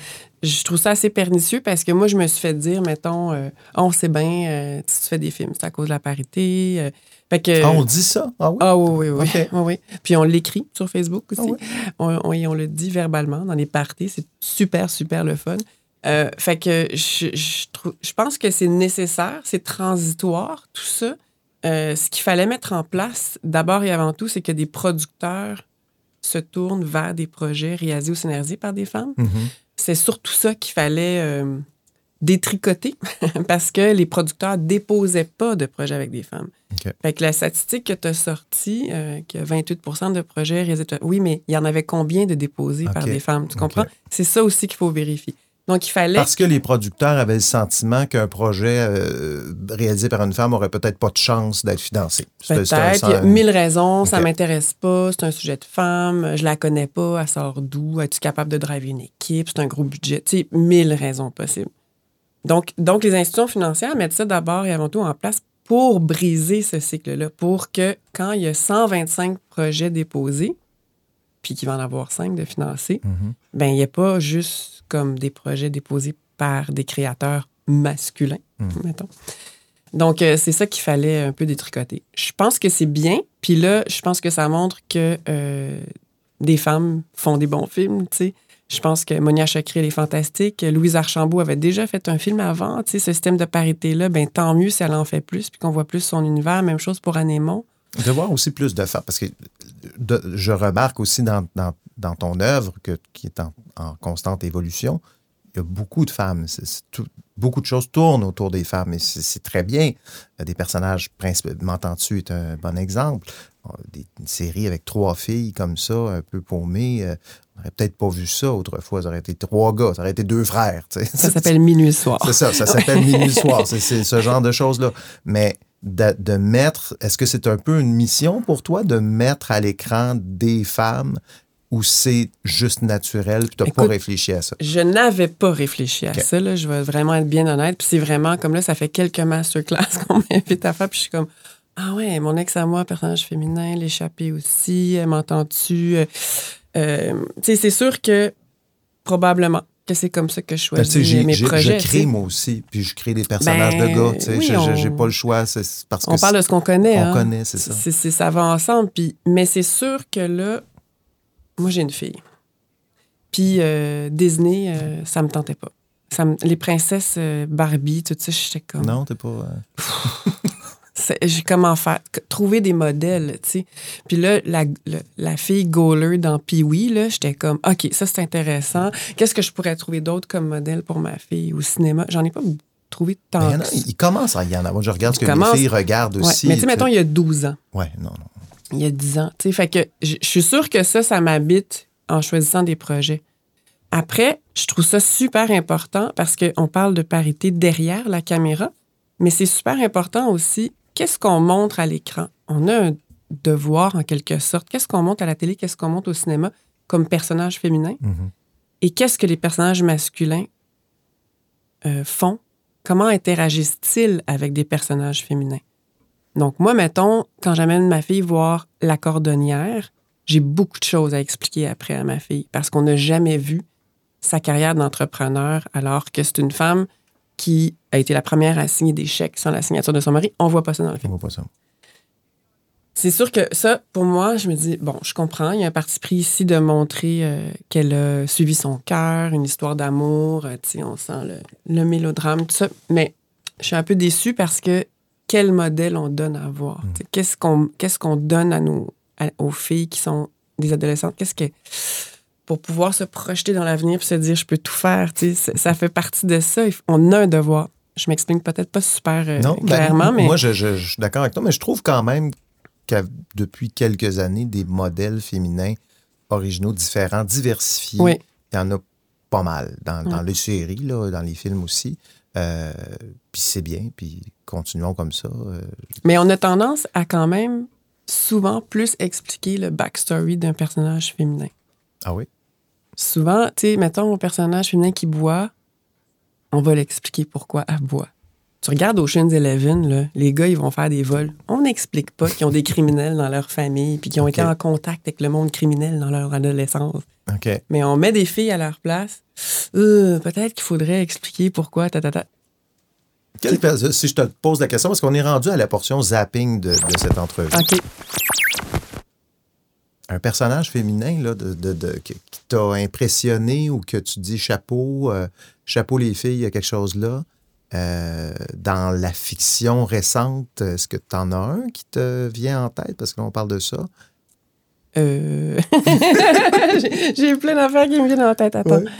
Je trouve ça assez pernicieux parce que moi, je me suis fait dire, mettons, euh, Ah, on sait bien, euh, si tu fais des films, c'est à cause de la parité. euh, fait que, Ah, on dit ça? Ah oui? Ah oui, oui, oui. OK. oui, oui. Puis on l'écrit sur Facebook aussi. Ah oui? on, on- et on le dit verbalement dans les parties. C'est super, super le fun. Fait que je, je, trou- je pense que c'est nécessaire, c'est transitoire, tout ça. Ce qu'il fallait mettre en place, d'abord et avant tout, c'est que des producteurs se tournent vers des projets réalisés ou scénarisés par des femmes. Mhm. C'est surtout ça qu'il fallait euh, détricoter parce que les producteurs déposaient pas de projets avec des femmes. OK. Fait que la statistique que tu as sortie, euh, que 28% de projets réalisés, oui, mais il y en avait combien de déposés par des femmes? Tu comprends? C'est ça aussi qu'il faut vérifier. Donc, il fallait. Parce que les producteurs avaient le sentiment qu'un projet euh, réalisé par une femme aurait peut-être pas de chance d'être financé. Peut-être. Il y a mille raisons. Ça OK. m'intéresse pas. C'est un sujet de femme. Je la connais pas. Elle sort d'où? Es-tu capable de driver une équipe? C'est un gros budget. Tu sais, mille raisons possibles. Donc, donc, les institutions financières mettent ça d'abord et avant tout en place pour briser ce cycle-là, pour que quand il y a 125 projets déposés, puis qu'il va en avoir 5 de financés, Mhm. ben il n'y a pas juste comme des projets déposés par des créateurs masculins, Mhm. mettons. Donc, euh, c'est ça qu'il fallait un peu détricoter. Je pense que c'est bien. Puis là, je pense que ça montre que euh, des femmes font des bons films, tu sais. Je pense que Monia Chakri, elle est fantastique. Louise Archambault avait déjà fait un film avant. Tu sais, ce système de parité-là, ben tant mieux si elle en fait plus, puis qu'on voit plus son univers. Même chose pour Anémon. De voir aussi plus de femmes. Parce que de- je remarque aussi dans, dans, dans ton œuvre, que, qui est en, en constante évolution, il y a beaucoup de femmes. Tout- beaucoup de choses tournent autour des femmes et c'est très bien. Euh, Des personnages M'entends-tu est un bon exemple. Des, une série avec trois filles comme ça, un peu paumées. euh, on n'aurait peut-être pas vu ça autrefois. Ça aurait été trois gars, ça aurait été deux frères. Ça s'appelle Minuit soir. C'est ça, ça s'appelle Minuit soir. C'est ce genre de choses-là. Mais de, de mettre, est-ce que c'est un peu une mission pour toi de mettre à l'écran des femmes ou c'est juste naturel tu n'as pas réfléchi à ça? Je n'avais pas réfléchi à ça. Là. Je vais vraiment être bien honnête. Puis c'est vraiment comme là, ça fait quelques masterclass qu'on m'invite à faire. Puis je suis comme, ah ouais, mon ex à moi, personnage féminin, l'échappée aussi, m'entends-tu? Euh, euh, tu sais, c'est sûr que probablement que c'est comme ça que je Ben, choisis j'ai- mes j'ai- projets. je crée moi aussi, puis je crée des personnages Ben, de gars. tu sais. oui, Je- j'ai on- pas le choix. c'est parce que On parle de ce qu'on connaît. On hein. connaît, c'est ça. C'est, c'est- ça va ensemble. Puis, mais c'est sûr que là, moi, j'ai une fille. Puis euh, Disney, euh, ça me tentait pas. Ça me- les princesses euh, Barbie, tout ça, j'étais comme. Non, t'es pas. J'ai comment faire? Trouver des modèles, tu sais. Puis là, la, la fille Goaler dans Pee-Wee, là, j'étais comme, OK, ça, c'est intéressant. Qu'est-ce que je pourrais trouver d'autre comme modèle pour ma fille au cinéma? J'en ai pas trouvé tant il y en a- il commence à y en avoir. Je regarde ce que mes filles regardent Ouais, aussi. Mais tu sais, mettons, il y a 12 ans. Ouais, non, non. il y a 10 ans. Tu sais, fait que je je suis sûre que ça, ça m'habite en choisissant des projets. Après, je trouve ça super important parce qu'on parle de parité derrière la caméra, mais c'est super important aussi, qu'est-ce qu'on montre à l'écran? On a un devoir, en quelque sorte. Qu'est-ce qu'on montre à la télé, qu'est-ce qu'on montre au cinéma comme personnage féminin? Mhm. Et qu'est-ce que les personnages masculins euh, font? Comment interagissent-ils avec des personnages féminins? Donc, moi, mettons, quand j'amène ma fille voir la cordonnière, j'ai beaucoup de choses à expliquer après à ma fille parce qu'on n'a jamais vu sa carrière d'entrepreneur alors que c'est une femme qui a été la première à signer des chèques sans la signature de son mari. On voit pas ça dans le film. On voit pas ça. C'est sûr que ça, pour moi, je me dis, bon, je comprends, il y a un parti pris ici de montrer euh, qu'elle a suivi son cœur, une histoire d'amour, euh, tu sais, on sent le, le mélodrame, tout ça. Mais je suis un peu déçue parce que quel modèle on donne à voir? Sais, Qu'est-ce qu'on qu'est-ce qu'on donne à nos, à- aux filles qui sont des adolescentes, qu'est-ce que. Pour pouvoir se projeter dans l'avenir puis se dire, je peux tout faire, tu sais, ça- fait partie de ça. On a un devoir. Je m'explique peut-être pas super euh, Non, ben, clairement, mais. Moi, je, je- je suis d'accord avec toi, mais je trouve quand même que depuis quelques années, des modèles féminins originaux, différents, diversifiés, Oui. il y en a pas mal dans, dans Ouais. les séries, là, dans les films aussi. Euh, puis c'est bien, puis continuons comme ça. euh. Mais on a tendance à quand même souvent plus expliquer le backstory d'un personnage féminin. Ah oui? Souvent, tu sais, mettons un personnage féminin qui boit, on va l'expliquer pourquoi elle boit. Tu regardes Ocean's Eleven, là, les gars, ils vont faire des vols. On n'explique pas qu'ils ont des criminels dans leur famille puis qu'ils ont été en contact avec le monde criminel dans leur adolescence. OK. Mais on met des filles à leur place. Euh, Peut-être qu'il faudrait expliquer pourquoi. Ta, ta, ta. Si je te pose la question, parce qu'on est rendu à la portion zapping de, de cette entrevue. OK. Un personnage féminin là, de, de- de- qui t'a impressionné ou que tu dis chapeau, euh, chapeau les filles, il y a quelque chose là. Euh, dans la fiction récente, est-ce que tu en as un qui te vient en tête? Parce que là, on parle de ça. Euh... J'ai- plein d'affaires qui me viennent en tête. Attends. Ah,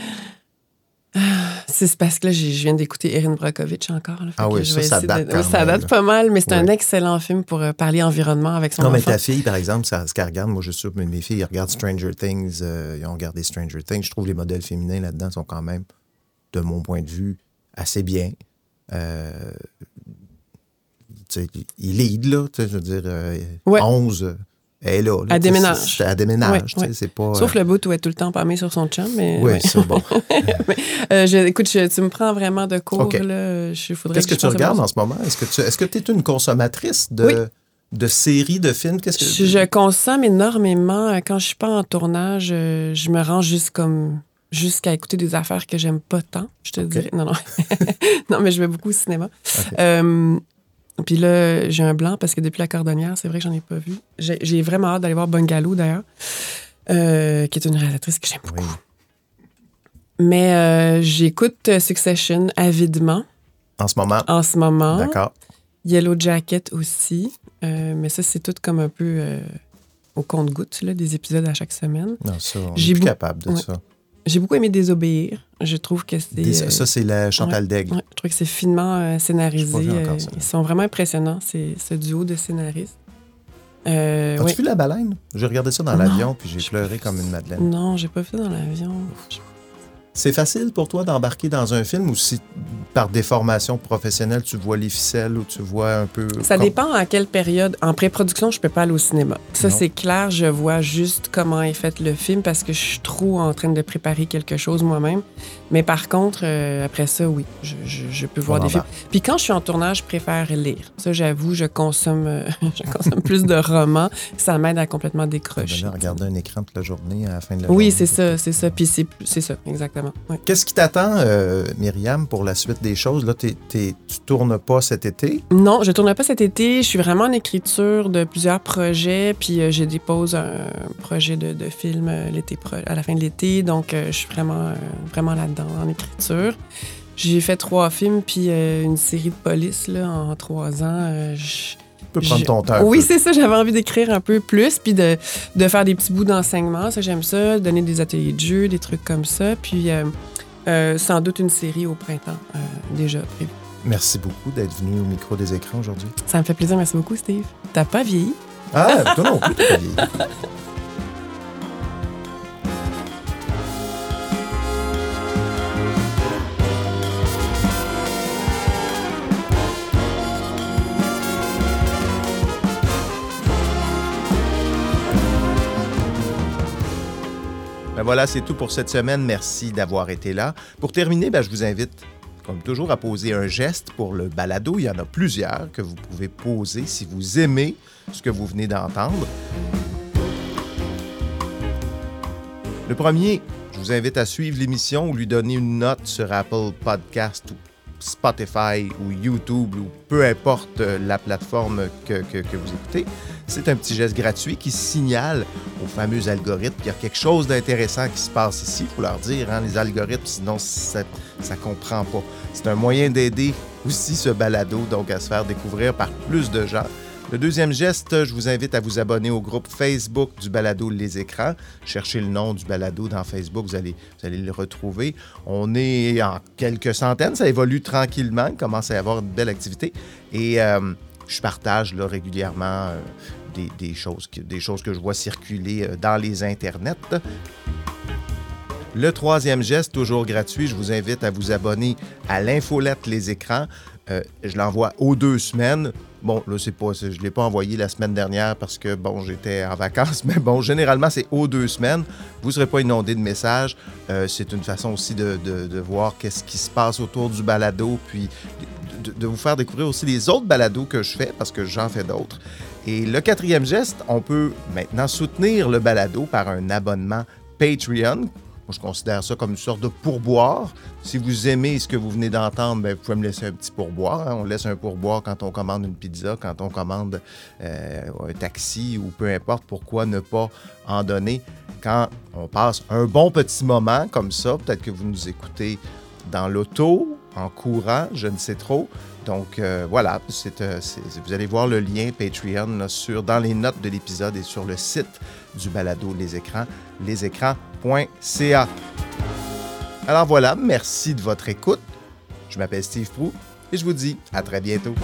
C'est parce que là, je viens d'écouter Erin Brockovich encore. là, Ah oui, ça, date de- Ça pas mal, mais c'est un excellent film pour euh, parler environnement avec son non, mais enfant. ta fille, par exemple, ça, ce qu'elle regarde, moi, je suis sûr que mes filles, elles regardent Stranger Things, euh, ils ont regardé Stranger Things. Je trouve les modèles féminins là-dedans sont quand même, de mon point de vue, assez bien. Euh, ils lead, là, je veux dire, euh, Ouais. 11, euh, elle est là. là, Elle tu sais, déménage. Elle c'est pas... Sauf euh, le bout où elle est tout le temps palmée sur son chum. Mais, Oui, ouais. c'est bon. Mais, euh, je- écoute, je- tu me prends vraiment de cours. OK. là. Je, faudrait Qu'est-ce que, tu regardes en ce moment? Est-ce que tu est-ce que es une consommatrice de, Oui. de séries, de films? Qu'est-ce que Je, je consomme énormément. Euh, Quand je suis pas en tournage, euh, je me rends juste comme jusqu'à écouter des affaires que j'aime pas tant, je te dirais. Non, non. non, mais je vais beaucoup au cinéma. Euh, puis là, j'ai un blanc parce que depuis La Cordonnière, c'est vrai que j'en ai pas vu. J'ai vraiment hâte d'aller voir Bungalow, d'ailleurs, euh, qui est une réalisatrice que j'aime beaucoup. Mais euh, j'écoute Succession avidement en ce moment? en ce moment. D'accord. Yellow Jacket aussi. Euh, mais ça, c'est tout comme un peu au compte-gouttes, là, des épisodes à chaque semaine. Non, ça, on est plus capable de Ouais. ça. J'ai beaucoup aimé Désobéir. Je trouve que c'est. Des- euh, ça, c'est la Chantal Daigle. ouais, je trouve que c'est finement euh, scénarisé. Encore euh, ça. ils sont vraiment impressionnants, ce duo de scénaristes. Euh, As-tu oui. vu La Baleine? J'ai regardé ça dans Non. l'avion, puis j'ai pleuré comme une madeleine. Non, j'ai pas vu ça dans l'avion. C'est facile pour toi d'embarquer dans un film ou si par déformation professionnelle, tu vois les ficelles ou tu vois un peu... Ça dépend à quelle période. En pré-production, je peux pas aller au cinéma. Ça, c'est clair. Je vois juste comment est fait le film parce que je suis trop en train de préparer quelque chose moi-même. Mais par contre, euh, après ça, oui, je, je- je peux voir des films. Puis quand je suis en tournage, je préfère lire. Ça, j'avoue, je consomme, euh, je consomme plus de romans. Ça m'aide à complètement décrocher. Regarder un écran toute la journée à la fin de la Oui, c'est ça, c'est ça. Puis c'est ça, exactement. Qu'est-ce qui t'attend, euh, Myriam, pour la suite des choses? Là, t'es- t'es- tu tournes pas cet été? Non, je tourne pas cet été. Je suis vraiment en écriture de plusieurs projets, puis je dépose un projet de, de film l'été à la fin de l'été. Donc, je suis vraiment, vraiment là-dedans, en écriture. J'ai fait trois films, puis euh, une série de police là, en trois ans. euh, je- peux prendre ton temps. Oui, c'est ça. J'avais envie d'écrire un peu plus, puis de, de faire des petits bouts d'enseignement. Ça, j'aime ça. Donner des ateliers de jeu, des trucs comme ça. Puis, euh, euh, sans doute une série au printemps, euh, déjà prévue. Merci beaucoup d'être venu au micro des écrans aujourd'hui. Ça me fait plaisir. Merci beaucoup, Steve. T'as pas vieilli? Ah, toi non plus, t'as pas vieilli. Ben voilà, c'est tout pour cette semaine. Merci d'avoir été là. Pour terminer, ben, je vous invite, comme toujours, à poser un geste pour le balado. Il y en a plusieurs que vous pouvez poser si vous aimez ce que vous venez d'entendre. Le premier, je vous invite à suivre l'émission ou lui donner une note sur Apple Podcast ou Spotify ou YouTube ou peu importe euh, la plateforme que, vous écoutez. C'est un petit geste gratuit qui signale aux fameux algorithmes qu'il y a quelque chose d'intéressant qui se passe ici. Il faut leur dire, hein, les algorithmes, sinon ça ne comprend pas. C'est un moyen d'aider aussi ce balado, donc à se faire découvrir par plus de gens. Le deuxième geste, je vous invite à vous abonner au groupe Facebook du balado Les Écrans. Cherchez le nom du balado dans Facebook, vous allez, le retrouver. On est en quelques centaines, ça évolue tranquillement, il commence à y avoir une belle activité. Et euh, je partage régulièrement euh, des, choses que, je vois circuler euh, dans les internets. Le troisième geste, toujours gratuit, je vous invite à vous abonner à l'infolette Les Écrans. Je l'envoie aux deux semaines. Bon, là, je ne l'ai pas envoyé la semaine dernière parce que, bon, j'étais en vacances, mais bon, généralement, c'est aux deux semaines. Vous ne serez pas inondé de messages. Euh, c'est une façon aussi de, voir qu'est-ce qui se passe autour du balado, puis de vous faire découvrir aussi les autres balados que je fais parce que j'en fais d'autres. Et le quatrième geste, on peut maintenant soutenir le balado par un abonnement Patreon. Je considère ça comme une sorte de pourboire. Si vous aimez ce que vous venez d'entendre, ben, vous pouvez me laisser un petit pourboire. hein. On laisse un pourboire quand on commande une pizza, quand on commande euh, un taxi ou peu importe. Pourquoi ne pas en donner quand on passe un bon petit moment comme ça? Peut-être que vous nous écoutez dans l'auto, en courant, je ne sais trop. Donc euh, voilà, euh, vous allez voir le lien Patreon sur, dans les notes de l'épisode et sur le site du balado Les Écrans, lesécrans.ca. Alors voilà, merci de votre écoute. Je m'appelle Steve Prou et je vous dis à très bientôt.